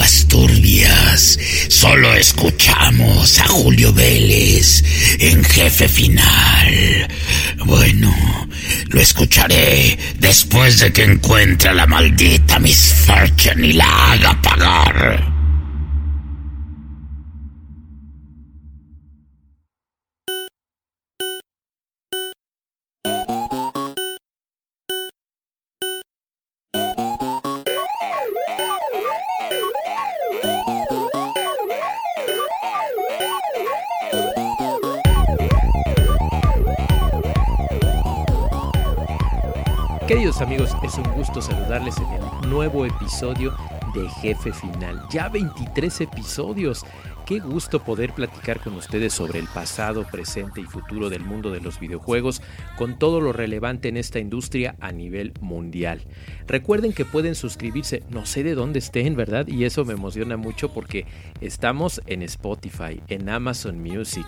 aguas turbias. Solo escuchamos a Julio Vélez en jefe final. Bueno, lo escucharé después de que encuentre a la maldita Miss Fortune y la haga pagar. Amigos, es un gusto saludarles en el nuevo episodio de Jefe Final. Ya 23 episodios. Qué gusto poder platicar con ustedes sobre el pasado, presente y futuro del mundo de los videojuegos, con todo lo relevante en esta industria a nivel mundial. Recuerden que pueden suscribirse, no sé de dónde estén, ¿verdad? Y eso me emociona mucho porque estamos en Spotify, en Amazon Music,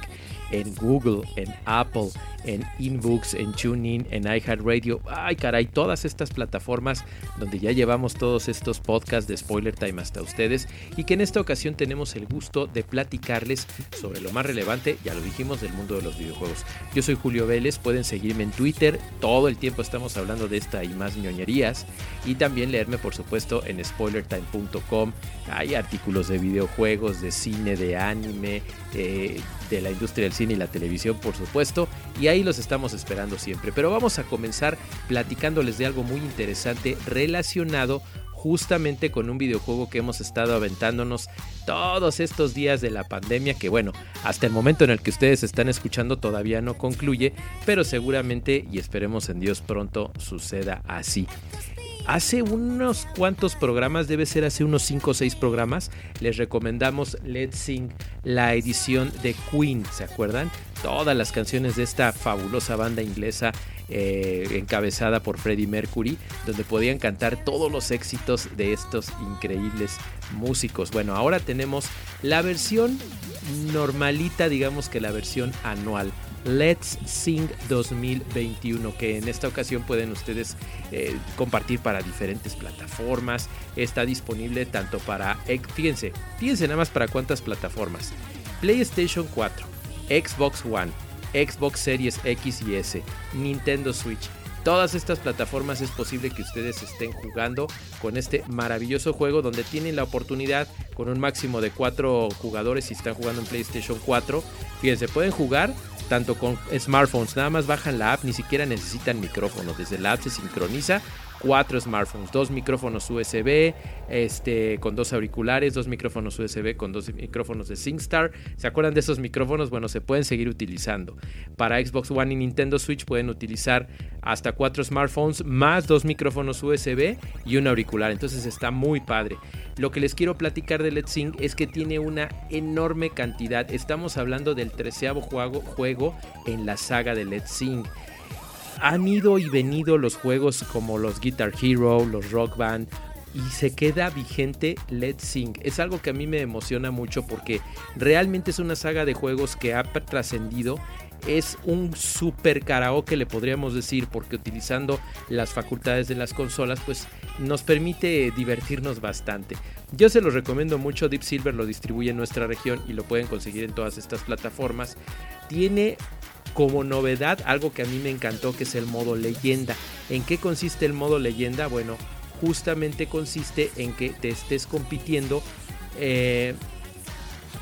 en Google, en Apple, en Inbooks, en TuneIn, en iHeartRadio. Ay, caray, todas estas plataformas donde ya llevamos todos estos podcasts de Spoiler Time hasta ustedes y que en esta ocasión tenemos el gusto de platicarles sobre lo más relevante, ya lo dijimos, del mundo de los videojuegos. Yo soy Julio Vélez, pueden seguirme en Twitter, todo el tiempo estamos hablando de esta y más ñoñerías y también leerme por supuesto en spoilertime.com. Hay artículos de videojuegos, de cine, de anime, eh, de la industria del cine y la televisión por supuesto y ahí los estamos esperando siempre. Pero vamos a comenzar platicándoles de algo muy interesante relacionado justamente con un videojuego que hemos estado aventándonos todos estos días de la pandemia, que bueno, hasta el momento en el que ustedes están escuchando todavía no concluye, pero seguramente y esperemos en Dios pronto suceda así. Hace unos cuantos programas, debe ser hace unos 5 o 6 programas, les recomendamos Let's Sing, la edición de Queen, ¿se acuerdan? Todas las canciones de esta fabulosa banda inglesa eh, encabezada por Freddie Mercury, donde podían cantar todos los éxitos de estos increíbles músicos. Bueno, ahora tenemos la versión normalita, digamos que la versión anual. Let's Sing 2021 que en esta ocasión pueden ustedes eh, compartir para diferentes plataformas. Está disponible tanto para fíjense fíjense nada más para cuántas plataformas. PlayStation 4 Xbox One Xbox Series X y S Nintendo Switch todas estas plataformas es posible que ustedes estén jugando con este maravilloso juego donde tienen la oportunidad con un máximo de 4 jugadores si están jugando en PlayStation 4. Fíjense, pueden jugar tanto con smartphones, nada más bajan la app, ni siquiera necesitan micrófono, desde la app se sincroniza cuatro smartphones, dos micrófonos USB, este, con dos auriculares, dos micrófonos USB con dos micrófonos de SingStar. ¿Se acuerdan de esos micrófonos? Bueno, se pueden seguir utilizando. Para Xbox One y Nintendo Switch pueden utilizar hasta cuatro smartphones más dos micrófonos USB y un auricular. Entonces está muy padre. Lo que les quiero platicar de Let's Sing es que tiene una enorme cantidad. Estamos hablando del treceavo juego, juego en la saga de Let's Sing han ido y venido los juegos como los Guitar Hero, los Rock Band, y se queda vigente Let's Sing. Es algo que a mí me emociona mucho porque realmente es una saga de juegos que ha trascendido. Es un super karaoke, le podríamos decir, porque utilizando las facultades de las consolas, pues nos permite divertirnos bastante. Yo se los recomiendo mucho, Deep Silver lo distribuye en nuestra región y lo pueden conseguir en todas estas plataformas. Tiene como novedad algo que a mí me encantó que es el modo leyenda. ¿En qué consiste el modo leyenda? Bueno, justamente consiste en que te estés compitiendo eh,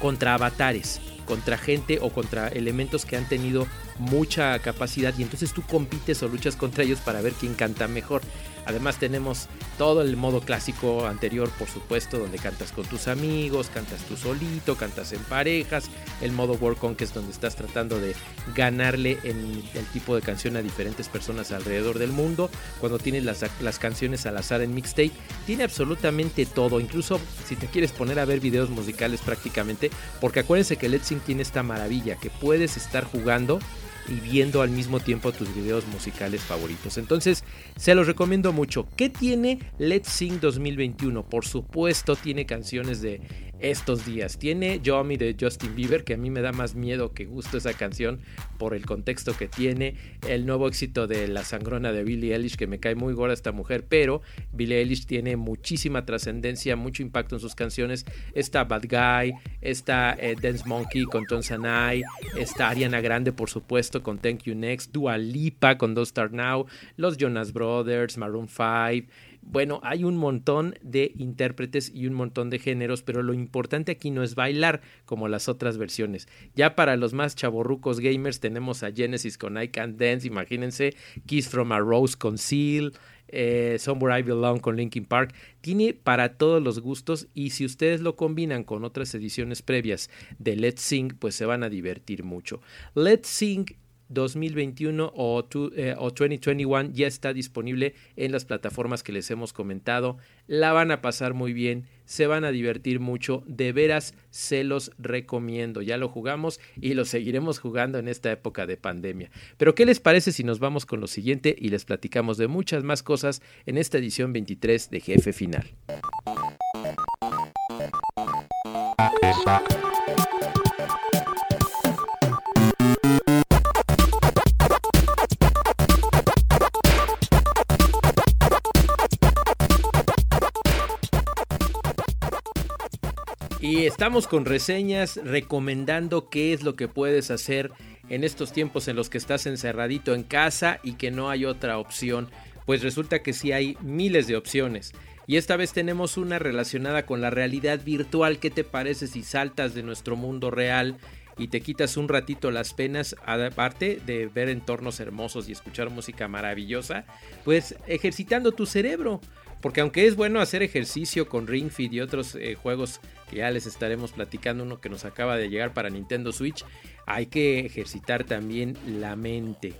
contra avatares, contra gente o contra elementos que han tenido mucha capacidad y entonces tú compites o luchas contra ellos para ver quién canta mejor. Además tenemos todo el modo clásico anterior, por supuesto, donde cantas con tus amigos, cantas tú solito, cantas en parejas. El modo World Conquest donde estás tratando de ganarle en el tipo de canción a diferentes personas alrededor del mundo. Cuando tienes las, las canciones al azar en mixtape, tiene absolutamente todo. Incluso si te quieres poner a ver videos musicales prácticamente, porque acuérdense que Let's Sing tiene esta maravilla que puedes estar jugando y viendo al mismo tiempo tus videos musicales favoritos. Entonces, se los recomiendo mucho. ¿Qué tiene Let's Sing 2021? Por supuesto, tiene canciones de estos días. Tiene Yomi de Justin Bieber, que a mí me da más miedo que gusto esa canción por el contexto que tiene. El nuevo éxito de La Sangrona de Billie Eilish, que me cae muy gorda esta mujer, pero Billie Eilish tiene muchísima trascendencia, mucho impacto en sus canciones. Está Bad Guy, está eh, Dance Monkey con Ton Sanai, está Ariana Grande, por supuesto, con Thank You Next, Dua Lipa con Don't Start Now, los Jonas Brothers, Maroon 5. Bueno, hay un montón de intérpretes y un montón de géneros, pero lo importante aquí no es bailar como las otras versiones. Ya para los más chavorrucos gamers tenemos a Genesis con I Can Dance, imagínense, Kiss from a Rose con Seal, eh, Somewhere I Belong con Linkin Park. Tiene para todos los gustos y si ustedes lo combinan con otras ediciones previas de Let's Sing, pues se van a divertir mucho. Let's Sing 2021 o, 2021 eh, ya está disponible en las plataformas que les hemos comentado. La van a pasar muy bien, se van a divertir mucho, de veras se los recomiendo. Ya lo jugamos y lo seguiremos jugando en esta época de pandemia. Pero ¿qué les parece si nos vamos con lo siguiente y les platicamos de muchas más cosas en esta edición 23 de Jefe Final? Y estamos con reseñas recomendando qué es lo que puedes hacer en estos tiempos en los que estás encerradito en casa y que no hay otra opción. Pues resulta que sí hay miles de opciones. Y esta vez tenemos una relacionada con la realidad virtual. ¿Qué te parece si saltas de nuestro mundo real y te quitas un ratito las penas, aparte de ver entornos hermosos y escuchar música maravillosa? Pues ejercitando tu cerebro. Porque aunque es bueno hacer ejercicio con Ring Fit y otros eh, juegos que ya les estaremos platicando, uno que nos acaba de llegar para Nintendo Switch, hay que ejercitar también la mente.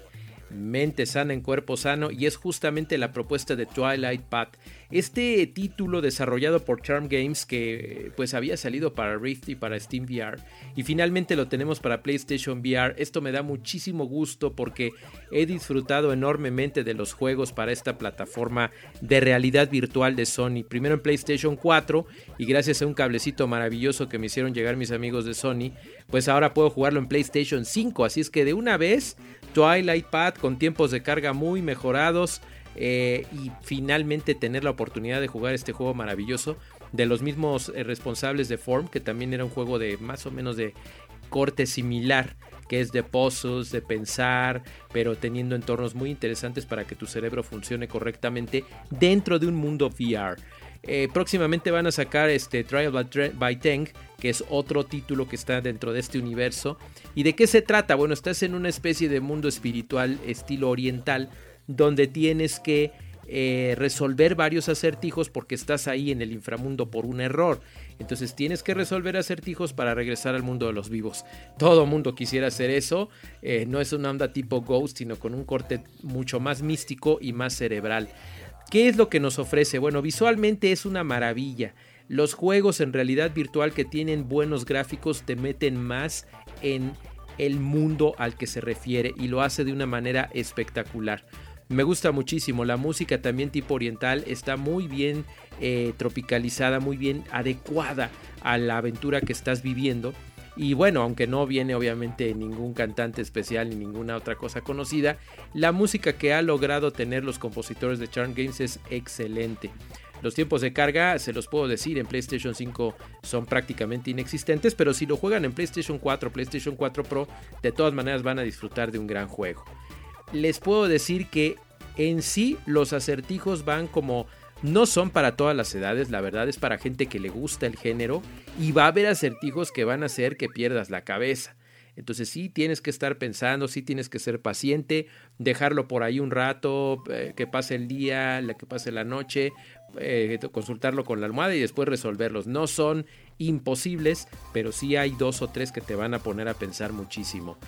Mente sana en cuerpo sano y es justamente la propuesta de Twilight Path. Este título desarrollado por Charm Games que pues había salido para Rift y para Steam VR y finalmente lo tenemos para PlayStation VR. Esto me da muchísimo gusto porque he disfrutado enormemente de los juegos para esta plataforma de realidad virtual de Sony. Primero en PlayStation 4 y gracias a un cablecito maravilloso que me hicieron llegar mis amigos de Sony, pues ahora puedo jugarlo en PlayStation 5. Así es que de una vez Twilight Path con tiempos de carga muy mejorados eh, y finalmente tener la oportunidad de jugar este juego maravilloso de los mismos eh, responsables de Form, que también era un juego de más o menos de corte similar, que es de pozos, de pensar, pero teniendo entornos muy interesantes para que tu cerebro funcione correctamente dentro de un mundo VR. Eh, próximamente van a sacar este Trial by Tank, que es otro título que está dentro de este universo. ¿Y de qué se trata? Bueno, estás en una especie de mundo espiritual estilo oriental, donde tienes que eh, resolver varios acertijos porque estás ahí en el inframundo por un error. Entonces tienes que resolver acertijos para regresar al mundo de los vivos. Todo mundo quisiera hacer eso. Eh, no es una onda tipo Ghost, sino con un corte mucho más místico y más cerebral. ¿Qué es lo que nos ofrece? Bueno, visualmente es una maravilla. Los juegos en realidad virtual que tienen buenos gráficos te meten más en el mundo al que se refiere y lo hace de una manera espectacular. Me gusta muchísimo. La música también tipo oriental está muy bien eh, tropicalizada, muy bien adecuada a la aventura que estás viviendo. Y bueno, aunque no viene obviamente ningún cantante especial ni ninguna otra cosa conocida, la música que ha logrado tener los compositores de Charm Games es excelente. Los tiempos de carga, se los puedo decir, en PlayStation 5 son prácticamente inexistentes, pero si lo juegan en PlayStation 4, PlayStation 4 Pro, de todas maneras van a disfrutar de un gran juego. Les puedo decir que en sí los acertijos van como no son para todas las edades, la verdad es para gente que le gusta el género y va a haber acertijos que van a hacer que pierdas la cabeza. Entonces sí tienes que estar pensando, sí tienes que ser paciente, dejarlo por ahí un rato, eh, que pase el día, que pase la noche, eh, consultarlo con la almohada y después resolverlos. No son imposibles, pero sí hay dos o tres que te van a poner a pensar muchísimo.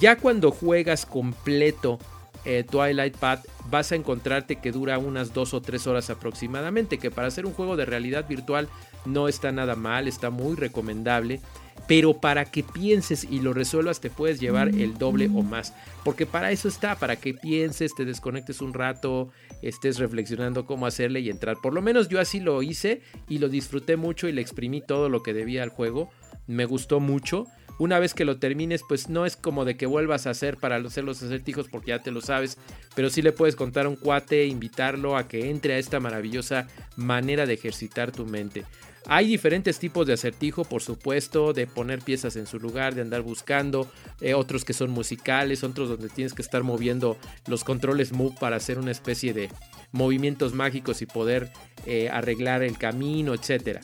Ya cuando juegas completo eh, Twilight Path vas a encontrarte que dura unas dos o tres horas aproximadamente, que para hacer un juego de realidad virtual no está nada mal, está muy recomendable. pero para que pienses y lo resuelvas te puedes llevar el doble o más. Porque para eso está, para que pienses, te desconectes un rato, estés reflexionando cómo hacerle y entrar. Por lo menos yo así lo hice y lo disfruté mucho y le exprimí todo lo que debía al juego. Me gustó mucho. Una vez que lo termines, pues no es como de que vuelvas a hacer para hacer los acertijos porque ya te lo sabes, pero sí le puedes contar a un cuate, invitarlo a que entre a esta maravillosa manera de ejercitar tu mente. Hay diferentes tipos de acertijo, por supuesto, de poner piezas en su lugar, de andar buscando, eh, otros que son musicales, otros donde tienes que estar moviendo los controles Move para hacer una especie de movimientos mágicos y poder eh, arreglar el camino, etc.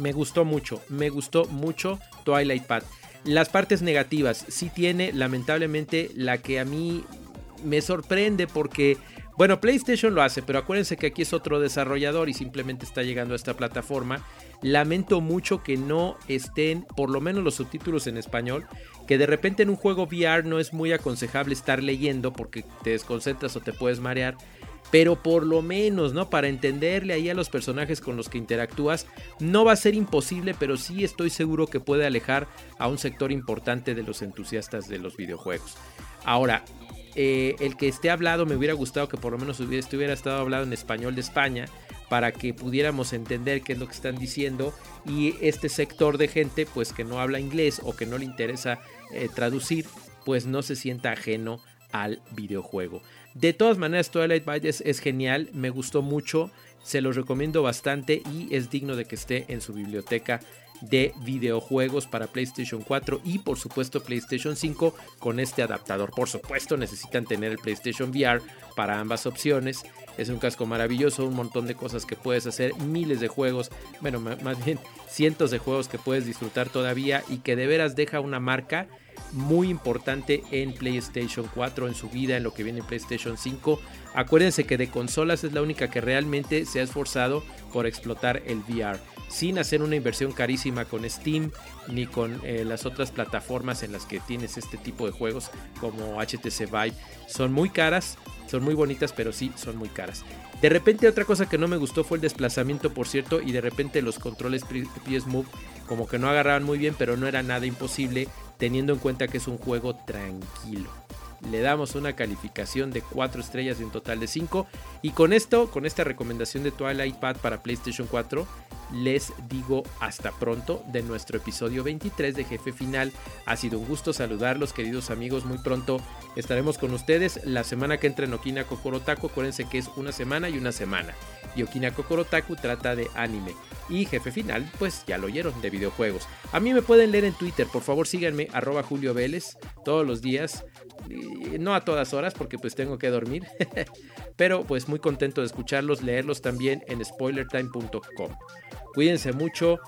Me gustó mucho, me gustó mucho Twilight Path. Las partes negativas sí tiene, lamentablemente, la que a mí me sorprende porque bueno, PlayStation lo hace, pero acuérdense que aquí es otro desarrollador y simplemente está llegando a esta plataforma. Lamento mucho que no estén por lo menos los subtítulos en español, que de repente en un juego VR no es muy aconsejable estar leyendo porque te desconcentras o te puedes marear. Pero por lo menos, ¿no? Para entenderle ahí a los personajes con los que interactúas, no va a ser imposible, pero sí estoy seguro que puede alejar a un sector importante de los entusiastas de los videojuegos. Ahora, eh, el que esté hablado, me hubiera gustado que por lo menos hubiera, estuviera estado hablado en español de España para que pudiéramos entender qué es lo que están diciendo y este sector de gente pues que no habla inglés o que no le interesa eh, traducir pues no se sienta ajeno al videojuego. De todas maneras Twilight Bites es, es genial, me gustó mucho, se los recomiendo bastante y es digno de que esté en su biblioteca de videojuegos para PlayStation 4 y por supuesto PlayStation 5 con este adaptador. Por supuesto necesitan tener el PlayStation VR para ambas opciones. Es un casco maravilloso, un montón de cosas que puedes hacer, miles de juegos, bueno, más bien cientos de juegos que puedes disfrutar todavía y que de veras deja una marca muy importante en PlayStation 4, en su vida, en lo que viene en PlayStation 5. Acuérdense que de consolas es la única que realmente se ha esforzado por explotar el VR sin hacer una inversión carísima con Steam ni con eh, las otras plataformas en las que tienes este tipo de juegos como HTC Vive. Son muy caras, son muy bonitas, pero sí son muy caras. De repente otra cosa que no me gustó fue el desplazamiento, por cierto, y de repente los controles PS Move como que no agarraban muy bien, pero no era nada imposible teniendo en cuenta que es un juego tranquilo le damos una calificación de 4 estrellas y un total de 5. Y con esto, con esta recomendación de Twilight Pad para PlayStation 4, les digo hasta pronto de nuestro episodio 23 de Jefe Final. Ha sido un gusto saludarlos, queridos amigos. Muy pronto estaremos con ustedes. La semana que entra en Okina Kokorotaku, acuérdense que es una semana y una semana. Y Okina Kokorotaku trata de anime. Y Jefe Final, pues ya lo oyeron, de videojuegos. A mí me pueden leer en Twitter, por favor síganme, arroba Julio Vélez, todos los días no a todas horas porque pues tengo que dormir, pero pues muy contento de escucharlos, leerlos también en spoilertime.com. Cuídense mucho,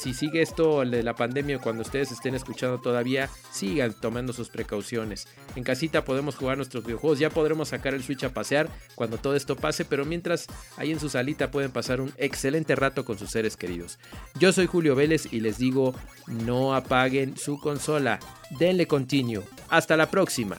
si sigue esto de la pandemia cuando ustedes estén escuchando todavía, sigan tomando sus precauciones. En casita podemos jugar nuestros videojuegos, ya podremos sacar el Switch a pasear cuando todo esto pase, pero mientras ahí en su salita pueden pasar un excelente rato con sus seres queridos. Yo soy Julio Vélez y les digo, no apaguen su consola, denle continue. Hasta la próxima.